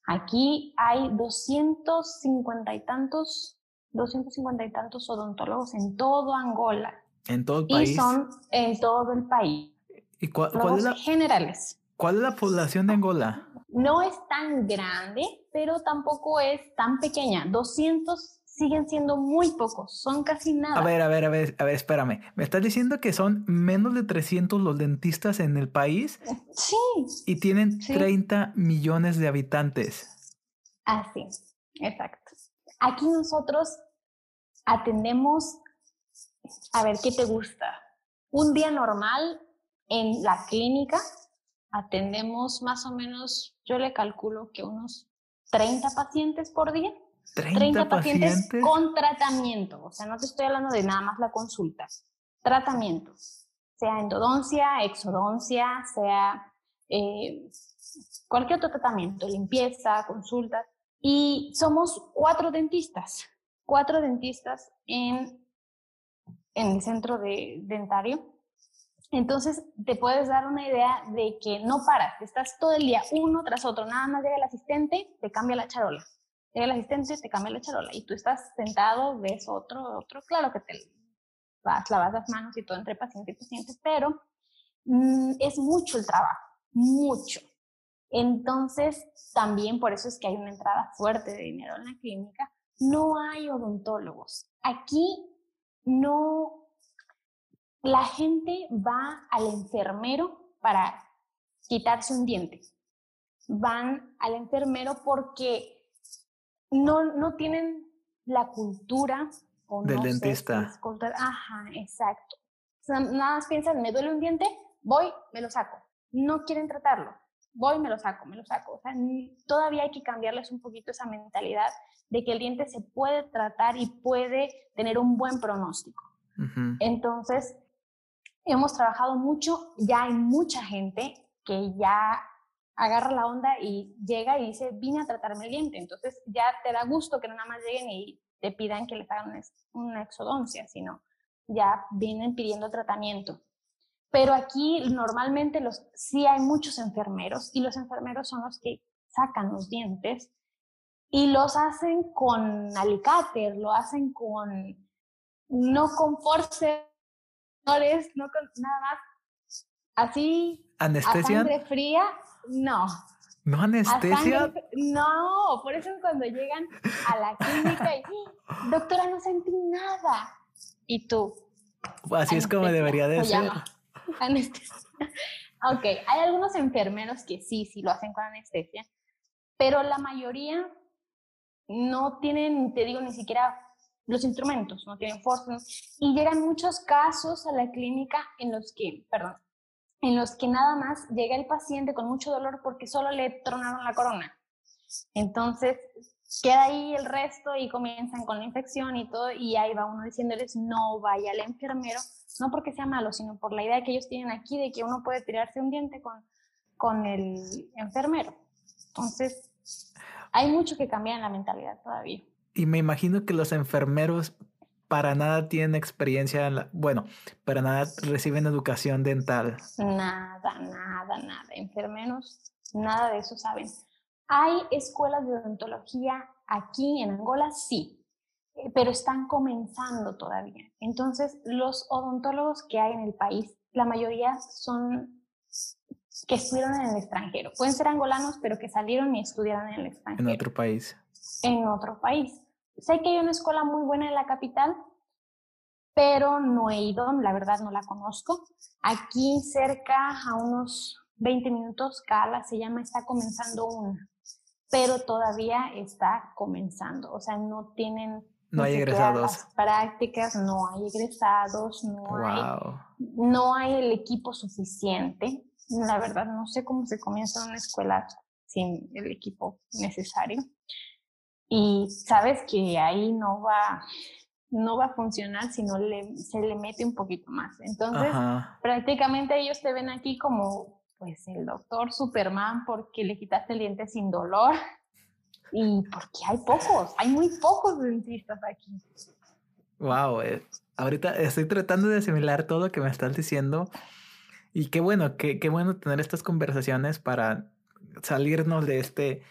Aquí hay 250 y tantos, 250 y tantos odontólogos en todo Angola. En todo el país. Y son en todo el país. ¿Y cuál, es la, generales? ¿Cuál es la población de Angola? No es tan grande, pero tampoco es tan pequeña. 200 siguen siendo muy pocos, son casi nada. A ver, a ver, a ver, a ver, espérame. ¿Me estás diciendo que son menos de 300 los dentistas en el país? Sí. Y tienen 30 millones de habitantes. Así, exacto. Aquí nosotros atendemos, a ver, ¿qué te gusta? Un día normal en la clínica atendemos más o menos, yo le calculo que unos 30 pacientes por día. 30, pacientes, con tratamiento. O sea, no te estoy hablando de nada más la consulta. Tratamiento. Sea endodoncia, exodoncia, sea eh, cualquier otro tratamiento, limpieza, consulta. Y somos cuatro dentistas, cuatro dentistas en, en el centro de, dentario. Entonces, te puedes dar una idea de que no paras, estás todo el día uno tras otro, nada más llega el asistente, te cambia la charola, llega el asistente, te cambia la charola y tú estás sentado, ves otro, otro, claro que te vas, lavas las manos y todo entre paciente y paciente, pero mm, es mucho el trabajo, mucho. Entonces, también por eso es que hay una entrada fuerte de dinero en la clínica. No hay odontólogos. Aquí no, la gente va al enfermero para quitarse un diente. Van al enfermero porque no, no tienen la cultura o del dentista. Ajá, exacto. nada más piensan, me duele un diente, voy, me lo saco. No quieren tratarlo. Voy, me lo saco, me lo saco. O sea, todavía hay que cambiarles un poquito esa mentalidad de que el diente se puede tratar y puede tener un buen pronóstico. Entonces, hemos trabajado mucho, ya hay mucha gente que ya agarra la onda y llega y dice, vine a tratarme el diente. Entonces ya te da gusto que no nada más lleguen y te pidan que les hagan una exodoncia, sino ya vienen pidiendo tratamiento. Pero aquí normalmente los, sí hay muchos enfermeros y los enfermeros son los que sacan los dientes y los hacen con alicate, lo hacen con, no con force, no con nada más, así, ¿Anestesia? a sangre fría, no. ¿No anestesia? no, por eso cuando llegan a la clínica y, doctora, no sentí nada. Y tú. Así es como debería de ser. Anestesia. Ok, hay algunos enfermeros que sí, sí lo hacen con anestesia, pero la mayoría no tienen, te digo, ni siquiera los instrumentos, no tienen fuerza. Y llegan muchos casos a la clínica en los que, perdón, en los que nada más llega el paciente con mucho dolor porque solo le tronaron la corona. Entonces, queda ahí el resto y comienzan con la infección y todo, y ahí va uno diciéndoles no vaya al enfermero, no porque sea malo, sino por la idea que ellos tienen aquí de que uno puede tirarse un diente con, con el enfermero. Entonces, hay mucho que cambiar en la mentalidad todavía. Y me imagino que los enfermeros para nada tienen experiencia, en la, bueno, para nada reciben educación dental. Nada, nada, nada. Enfermeros, nada de eso saben. Hay escuelas de odontología aquí en Angola, sí, eh, pero están comenzando todavía. Entonces, los odontólogos que hay en el país, la mayoría son que estudiaron en el extranjero. Pueden ser angolanos, pero que salieron y estudiaron en el extranjero. En otro país. En otro país. Sé que hay una escuela muy buena en la capital, pero no he ido, la verdad no la conozco. Aquí cerca, a unos 20 minutos, Cala se llama, está comenzando una, pero todavía está comenzando, o sea, no tienen... No hay egresados. prácticas, no hay egresados, no, hay, no hay el equipo suficiente. La verdad, no sé cómo se comienza una escuela sin el equipo necesario. Y sabes que ahí no va, no va a funcionar si no le, se le mete un poquito más. Entonces, prácticamente ellos te ven aquí como pues el doctor Superman porque le quitaste el diente sin dolor y porque hay pocos, hay muy pocos dentistas aquí. Wow, eh, ahorita estoy tratando de asimilar todo lo que me estás diciendo y qué bueno, qué, qué bueno tener estas conversaciones para salirnos de este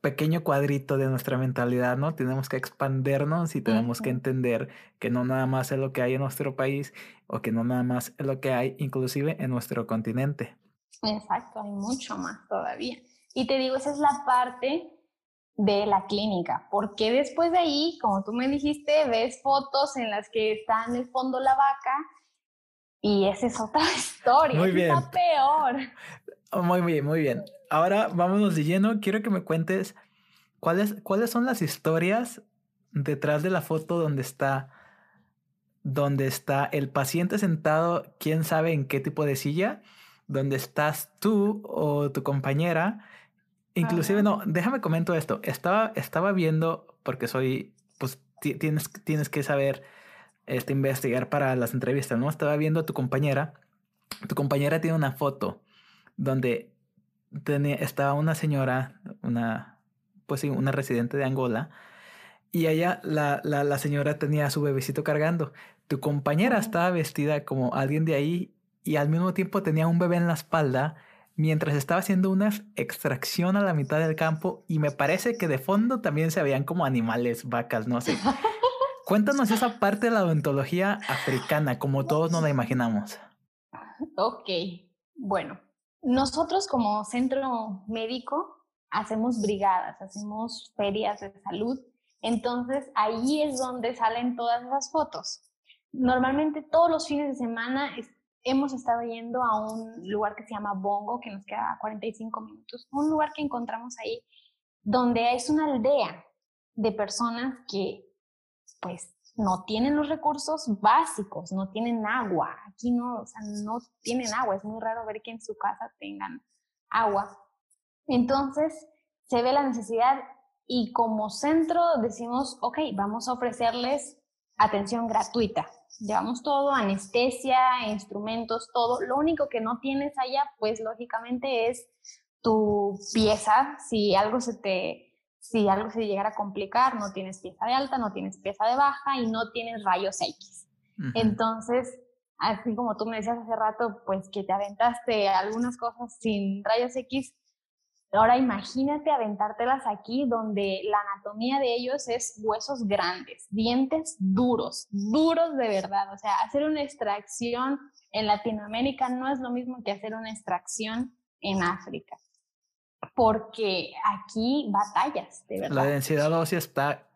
pequeño cuadrito de nuestra mentalidad, ¿no? Tenemos que expandernos y tenemos que entender que no nada más es lo que hay en nuestro país o que no nada más es lo que hay inclusive en nuestro continente. Exacto, hay mucho más todavía. Y te digo, esa es la parte de la clínica, porque después de ahí, como tú me dijiste, ves fotos en las que está en el fondo la vaca y esa es otra historia, muy bien. está peor. Muy bien, muy bien. Ahora vámonos de lleno. Quiero que me cuentes cuáles, cuáles son las historias detrás de la foto donde está, donde está el paciente sentado, quién sabe en qué tipo de silla, donde estás tú o tu compañera. Inclusive, no, déjame comento esto. Estaba, estaba viendo, porque soy, pues tienes, tienes que saber este, investigar para las entrevistas, ¿no? Estaba viendo a tu compañera. Tu compañera tiene una foto donde tenía, estaba una señora, una, pues sí, una residente de Angola, y ella, la, la, la señora tenía a su bebecito cargando. Tu compañera estaba vestida como alguien de ahí y al mismo tiempo tenía un bebé en la espalda mientras estaba haciendo una extracción a la mitad del campo y me parece que de fondo también se veían como animales, vacas, no sé. Cuéntanos esa parte de la odontología africana, como todos nos la imaginamos. Ok, bueno, nosotros como centro médico hacemos brigadas, hacemos ferias de salud, entonces ahí es donde salen todas esas fotos. Normalmente todos los fines de semana hemos estado yendo a un lugar que se llama Bongo, que nos queda a 45 minutos, un lugar que encontramos ahí donde es una aldea de personas que pues no tienen los recursos básicos, no tienen agua. Aquí no, o sea, no tienen agua. Es muy raro ver que en su casa tengan agua. Entonces, se ve la necesidad y como centro decimos, ok, vamos a ofrecerles atención gratuita. Llevamos todo, anestesia, instrumentos, todo. Lo único que no tienes allá, pues lógicamente es tu pieza. Si algo se te si algo se llegara a complicar, no tienes pieza de alta, no tienes pieza de baja y no tienes rayos X. Entonces, así como tú me decías hace rato, pues que te aventaste algunas cosas sin rayos X, ahora imagínate aventártelas aquí donde la anatomía de ellos es huesos grandes, dientes duros, duros de verdad. O sea, hacer una extracción en Latinoamérica no es lo mismo que hacer una extracción en África porque aquí batallas, de verdad. La densidad ósea está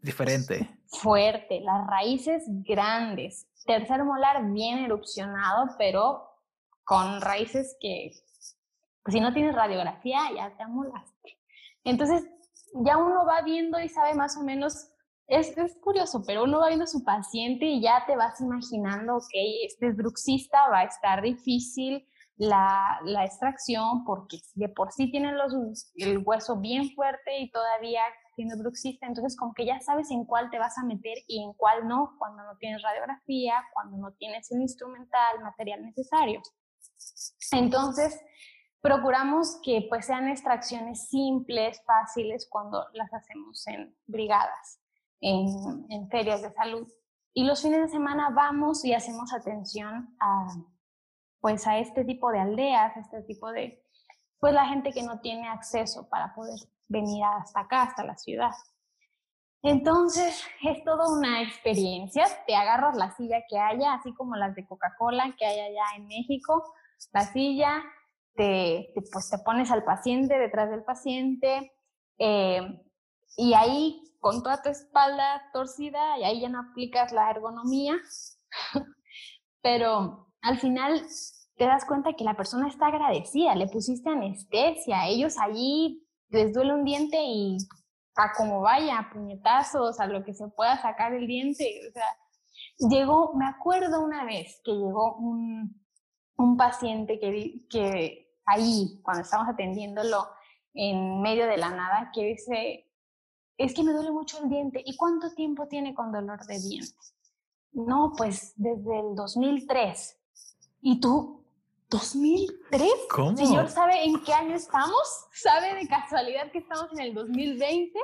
diferente. Fuerte, las raíces grandes. Tercer molar bien erupcionado, pero con raíces que, pues, si no tienes radiografía, ya te amolaste. Entonces, ya uno va viendo y sabe más o menos, es, es curioso, pero uno va viendo a su paciente y ya te vas imaginando, ok, este es bruxista, va a estar difícil, la, extracción porque de por sí tienen los, el hueso bien fuerte y todavía tiene bruxista, entonces como que ya sabes en cuál te vas a meter y en cuál no, cuando no tienes radiografía, cuando no tienes el instrumental, material necesario. Entonces, procuramos que pues sean extracciones simples, fáciles cuando las hacemos en brigadas, en, en ferias de salud. Y los fines de semana vamos y hacemos atención a pues a este tipo de aldeas, a este tipo de, pues la gente que no tiene acceso para poder venir hasta acá, hasta la ciudad. Entonces, es toda una experiencia. Te agarras la silla que haya, así como las de Coca-Cola que hay allá en México, la silla, te, pues te pones al paciente detrás del paciente eh, y ahí con toda tu espalda torcida y ahí ya no aplicas la ergonomía, pero al final te das cuenta que la persona está agradecida, le pusiste anestesia, ellos allí les duele un diente y a como vaya, a puñetazos, a lo que se pueda sacar el diente, o sea, llegó, me acuerdo una vez que llegó un, un paciente que, que ahí, cuando estábamos atendiéndolo en medio de la nada, que dice, es que me duele mucho el diente, ¿y cuánto tiempo tiene con dolor de diente? No, pues desde el 2003. ¿Y tú? ¿2003? ¿Cómo? Señor, ¿sabe en qué año estamos? ¿Sabe de casualidad que estamos en el 2020?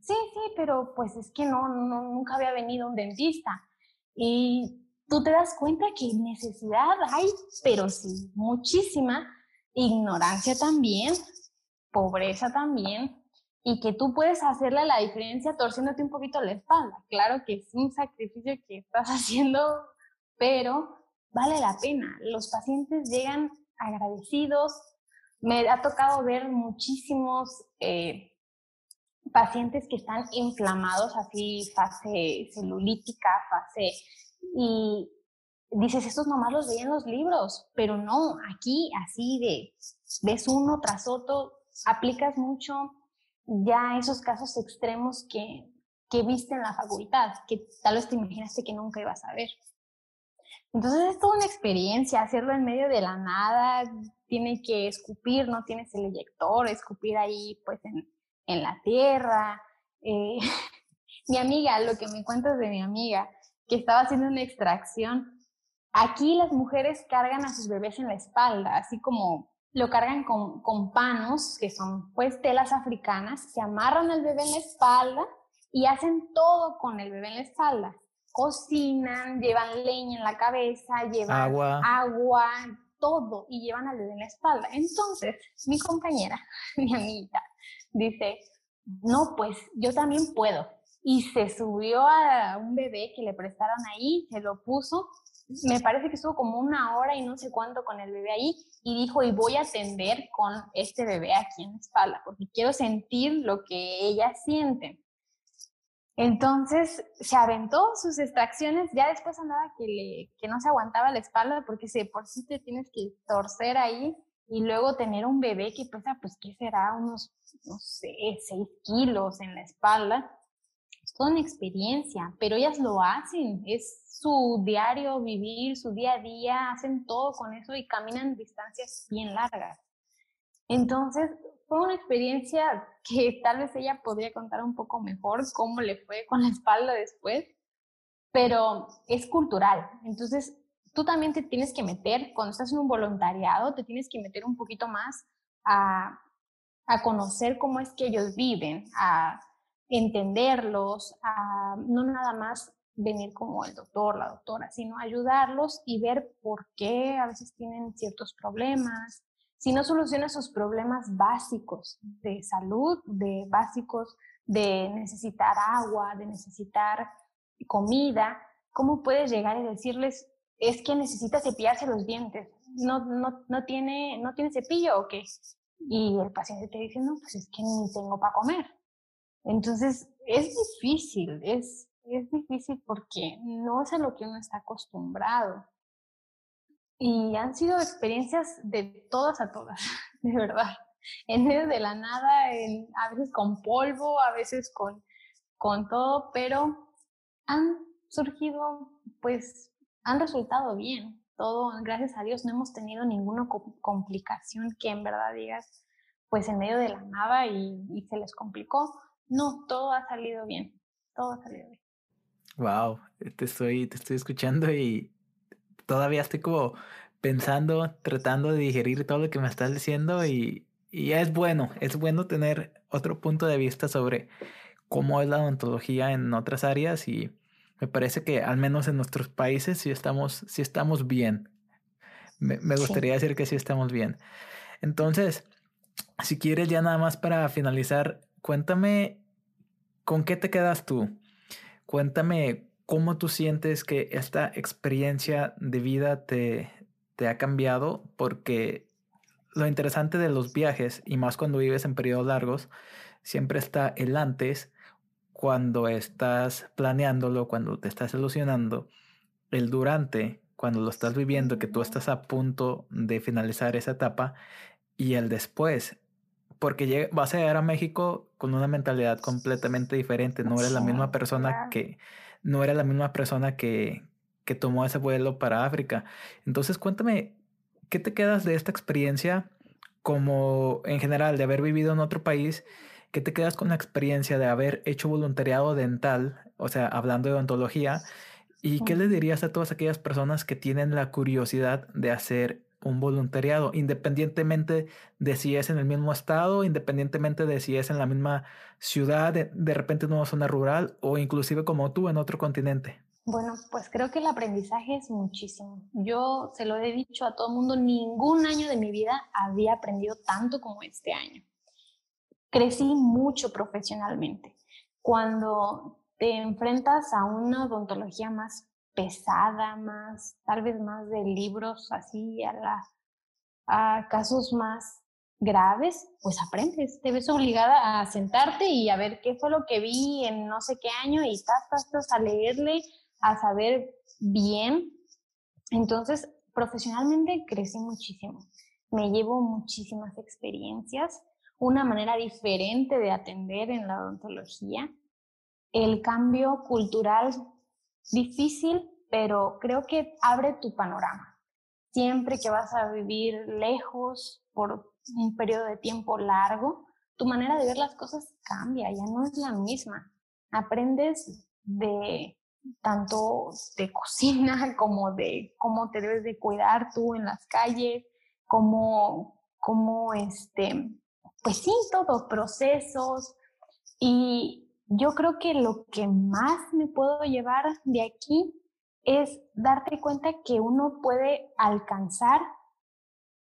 Sí, sí, pero pues es que no, no, nunca había venido un dentista. Y tú te das cuenta que necesidad hay, pero sí, muchísima. Ignorancia también, pobreza también, y que tú puedes hacerle la diferencia torciéndote un poquito la espalda. Claro que es un sacrificio que estás haciendo, pero vale la pena. Los pacientes llegan agradecidos. Me ha tocado ver muchísimos eh, pacientes que están inflamados, así fase celulítica, fase... Y dices, estos nomás los veían en los libros, pero no, aquí así de, ves uno tras otro, aplicas mucho ya esos casos extremos que, que viste en la facultad, que tal vez te imaginaste que nunca ibas a ver. Entonces es toda una experiencia, hacerlo en medio de la nada, tiene que escupir, no tienes el eyector, escupir ahí pues en, la tierra. Eh, mi amiga, lo que me cuentas de mi amiga, que estaba haciendo una extracción, aquí las mujeres cargan a sus bebés en la espalda, así como lo cargan con, con panos, que son pues telas africanas, se amarran al bebé en la espalda y hacen todo con el bebé en la espalda cocinan, llevan leña en la cabeza, llevan agua, agua todo y llevan al bebé en la espalda. Entonces, mi compañera, mi amiguita, dice, no, pues yo también puedo. Y se subió a un bebé que le prestaron ahí, se lo puso, me parece que estuvo como una hora y no sé cuánto con el bebé ahí y dijo, y voy a atender con este bebé aquí en la espalda, porque quiero sentir lo que ella siente. Entonces se aventó sus extracciones, ya después andaba que, le, que no se aguantaba la espalda porque si por sí te tienes que torcer ahí, y luego tener un bebé que pesa, pues, ¿qué será? Unos, no sé, seis kilos en la espalda. Es toda una experiencia, pero ellas lo hacen, es su diario vivir, su día a día, hacen todo con eso y caminan distancias bien largas. Entonces, fue una experiencia que tal vez ella podría contar un poco mejor cómo le fue con la espalda después, pero es cultural. Entonces, tú también te tienes que meter, cuando estás en un voluntariado, te tienes que meter un poquito más a, a conocer cómo es que ellos viven, a entenderlos, a no nada más venir como el doctor, la doctora, sino ayudarlos y ver por qué a veces tienen ciertos problemas. Si no soluciona esos problemas básicos de salud, de básicos de necesitar agua, de necesitar comida, ¿cómo puedes llegar y decirles, es que necesita cepillarse los dientes. No, no, no, tiene, no tiene cepillo o qué. Y el paciente te dice, no, pues es que ni tengo para comer. Entonces, es difícil, es, es difícil porque no es a lo que uno está acostumbrado. Y han sido experiencias de todas a todas, de verdad. En medio de la nada, a veces con polvo, a veces con, con todo, pero han surgido pues han resultado bien. Todo, gracias a Dios, no hemos tenido ninguna complicación que en verdad digas, pues en medio de la nada y, se les complicó. No, todo ha salido bien. Todo ha salido bien. Wow, te estoy, te estoy escuchando y todavía estoy como pensando, tratando de digerir todo lo que me estás diciendo y, y es bueno, es bueno tener otro punto de vista sobre cómo es la odontología en otras áreas y me parece que al menos en nuestros países sí estamos, sí estamos bien. Me, gustaría decir que sí estamos bien. Entonces, si quieres ya nada más para finalizar, cuéntame con qué te quedas tú. Cuéntame cómo tú sientes que esta experiencia de vida te, te ha cambiado, porque lo interesante de los viajes, y más cuando vives en periodos largos, siempre está el antes cuando estás planeándolo, cuando te estás ilusionando, el durante, cuando lo estás viviendo, que tú estás a punto de finalizar esa etapa, y el después, porque vas a llegar a México con una mentalidad completamente diferente, no eres la misma persona que, no eres la misma persona que, que tomó ese vuelo para África. Entonces cuéntame, ¿qué te quedas de esta experiencia como en general de haber vivido en otro país? ¿Qué te quedas con la experiencia de haber hecho voluntariado dental, o sea, hablando de odontología, ¿y qué le dirías a todas aquellas personas que tienen la curiosidad de hacer un voluntariado, independientemente de si es en el mismo estado, independientemente de si es en la misma ciudad, de, de repente en una zona rural o inclusive como tú en otro continente? Bueno, pues creo que el aprendizaje es muchísimo. Yo se lo he dicho a todo el mundo, ningún año de mi vida había aprendido tanto como este año crecí mucho profesionalmente. Cuando te enfrentas a una odontología más pesada, más, tal vez más de libros, así, a, la, a casos más graves, pues aprendes, te ves obligada a sentarte y a ver qué fue lo que vi en no sé qué año y estás, estás, a leerle, a saber bien. Entonces, profesionalmente crecí muchísimo. Me llevo muchísimas experiencias una manera diferente de atender en la odontología. El cambio cultural difícil, pero creo que abre tu panorama. Siempre que vas a vivir lejos por un periodo de tiempo largo, tu manera de ver las cosas cambia, ya no es la misma. Aprendes de tanto de cocina como de cómo te debes de cuidar tú en las calles, cómo, cómo este, pues sí, todo, procesos. Y yo creo que lo que más me puedo llevar de aquí es darte cuenta que uno puede alcanzar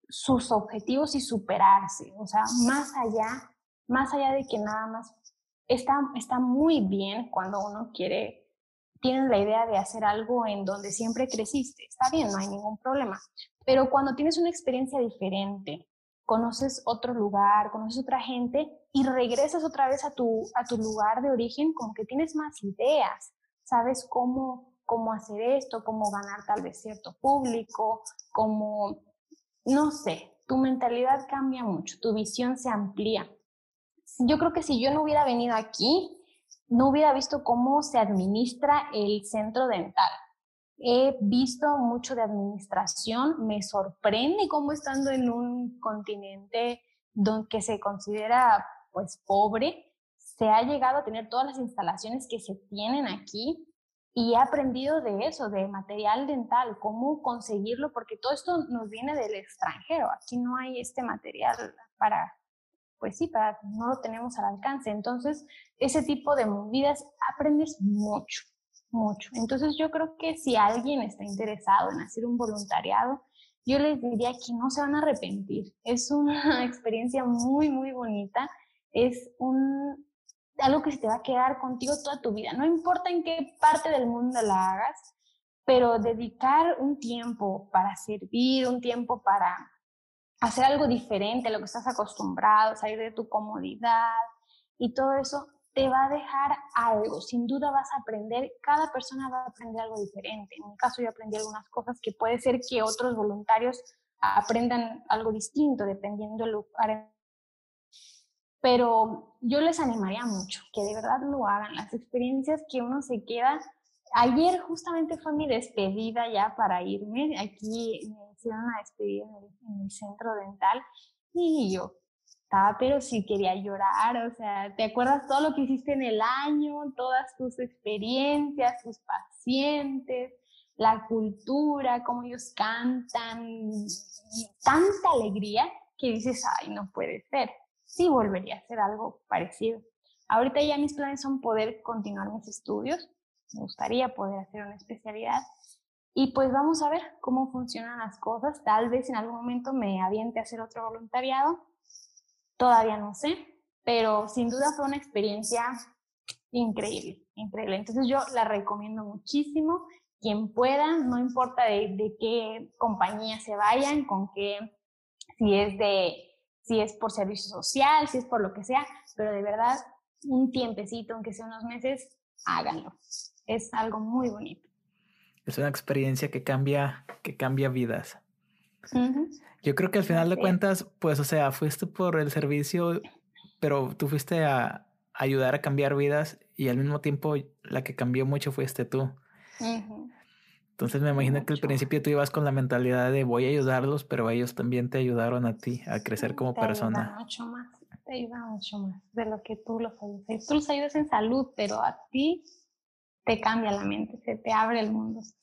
sus objetivos y superarse, o sea, más allá, más allá de que nada más está, está muy bien cuando uno quiere, tiene la idea de hacer algo en donde siempre creciste, está bien, no hay ningún problema, pero cuando tienes una experiencia diferente, conoces otro lugar, conoces otra gente y regresas otra vez a tu, a tu lugar de origen, como que tienes más ideas, sabes cómo, cómo hacer esto, cómo ganar tal vez cierto público, cómo, no sé, tu mentalidad cambia mucho, tu visión se amplía. Yo creo que si yo no hubiera venido aquí, no hubiera visto cómo se administra el centro dental. He visto mucho de administración, me sorprende cómo estando en un continente donde que se considera pues pobre, se ha llegado a tener todas las instalaciones que se tienen aquí y he aprendido de eso, de material dental, cómo conseguirlo, porque todo esto nos viene del extranjero. Aquí no hay este material para, pues sí, para, no lo tenemos al alcance. Entonces, ese tipo de movidas aprendes mucho, mucho. Entonces, yo creo que si alguien está interesado en hacer un voluntariado, yo les diría que no se van a arrepentir. Es una experiencia muy, muy bonita. Es un, algo que se te va a quedar contigo toda tu vida. No importa en qué parte del mundo la hagas, pero dedicar un tiempo para servir, un tiempo para hacer algo diferente a lo que estás acostumbrado, salir de tu comodidad y todo eso te va a dejar algo. Sin duda vas a aprender, cada persona va a aprender algo diferente. En mi caso yo aprendí algunas cosas que puede ser que otros voluntarios aprendan algo distinto dependiendo del lugar pero yo les animaría mucho que de verdad lo hagan. Las experiencias que uno se queda. Ayer justamente fue mi despedida ya para irme. Aquí me hicieron una despedida en el, centro dental y yo estaba, pero sí quería llorar. O sea, ¿te acuerdas todo lo que hiciste en el año? Todas tus experiencias, tus pacientes, la cultura, cómo ellos cantan. Tanta alegría que dices, ay, no puede ser sí volvería a hacer algo parecido. Ahorita ya mis planes son poder continuar mis estudios, me gustaría poder hacer una especialidad y pues vamos a ver cómo funcionan las cosas. Tal vez en algún momento me aviente a hacer otro voluntariado, todavía no sé, pero sin duda fue una experiencia increíble, increíble. Entonces yo la recomiendo muchísimo. Quien pueda, no importa de, de qué compañía se vayan, con qué, si es de si es por servicio social, si es por lo que sea, pero de verdad, un tiempecito, aunque sea unos meses, háganlo. Es algo muy bonito. Es una experiencia que cambia, que cambia vidas. Yo creo que al final de cuentas, pues, o sea, fuiste por el servicio, pero tú fuiste a ayudar a cambiar vidas y al mismo tiempo la que cambió mucho fuiste tú. Entonces me imagino que al principio tú ibas con la mentalidad de voy a ayudarlos, pero ellos también te ayudaron a ti a crecer como persona. Ayuda mucho más, te ayuda mucho más de lo que tú los ayudas. Tú los ayudas en salud, pero a ti te cambia la mente, se te abre el mundo. Es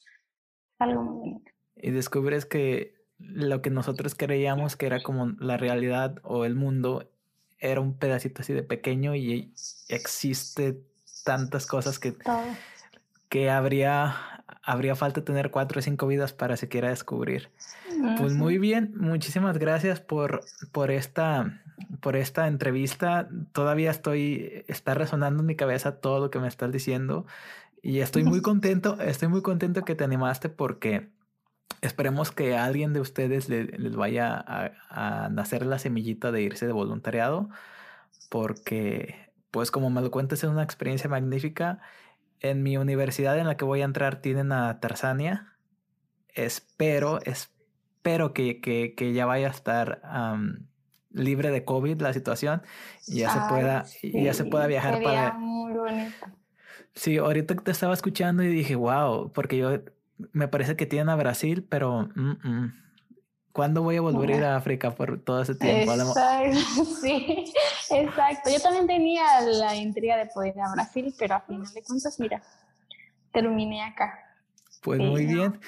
algo muy bonito. Y descubres que lo que nosotros creíamos que era como la realidad o el mundo era un pedacito así de pequeño y existe tantas cosas que, que habría habría falta tener cuatro o cinco vidas para siquiera descubrir. Pues muy bien, muchísimas gracias por, por, esta, por esta entrevista. Todavía estoy, está resonando en mi cabeza todo lo que me estás diciendo y estoy muy contento, estoy muy contento que te animaste porque esperemos que a alguien de ustedes les vaya a, a nacer la semillita de irse de voluntariado porque pues como me lo cuentas es una experiencia magnífica en mi universidad en la que voy a entrar tienen a Tarzania. Espero, espero que, que, ya vaya a estar libre de COVID la situación y ya se pueda, y ya se pueda viajar para. Muy bonito. Sí, ahorita te estaba escuchando y dije, wow, porque yo me parece que tienen a Brasil, pero mm, mm, ¿cuándo voy a volver a ir a África por todo ese tiempo? Exacto, sí. Exacto, yo también tenía la intriga de poder ir a Brasil, pero a final de cuentas, mira, terminé acá. Pues muy bien.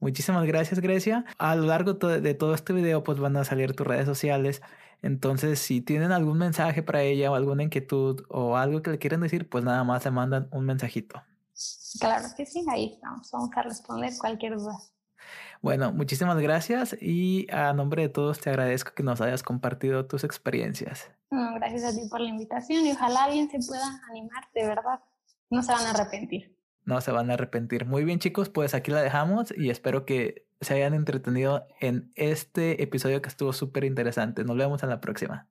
Muchísimas gracias, Grecia. A lo largo de todo este video, pues van a salir tus redes sociales. Entonces, si tienen algún mensaje para ella o alguna inquietud o algo que le quieran decir, pues nada más le mandan un mensajito. Claro que sí, ahí estamos. Vamos a responder cualquier duda. Bueno, muchísimas gracias y a nombre de todos te agradezco que nos hayas compartido tus experiencias. gracias a ti por la invitación y ojalá alguien se pueda animar, de verdad. No se van a arrepentir. No se van a arrepentir. Muy bien chicos, pues aquí la dejamos y espero que se hayan entretenido en este episodio que estuvo súper interesante. Nos vemos en la próxima.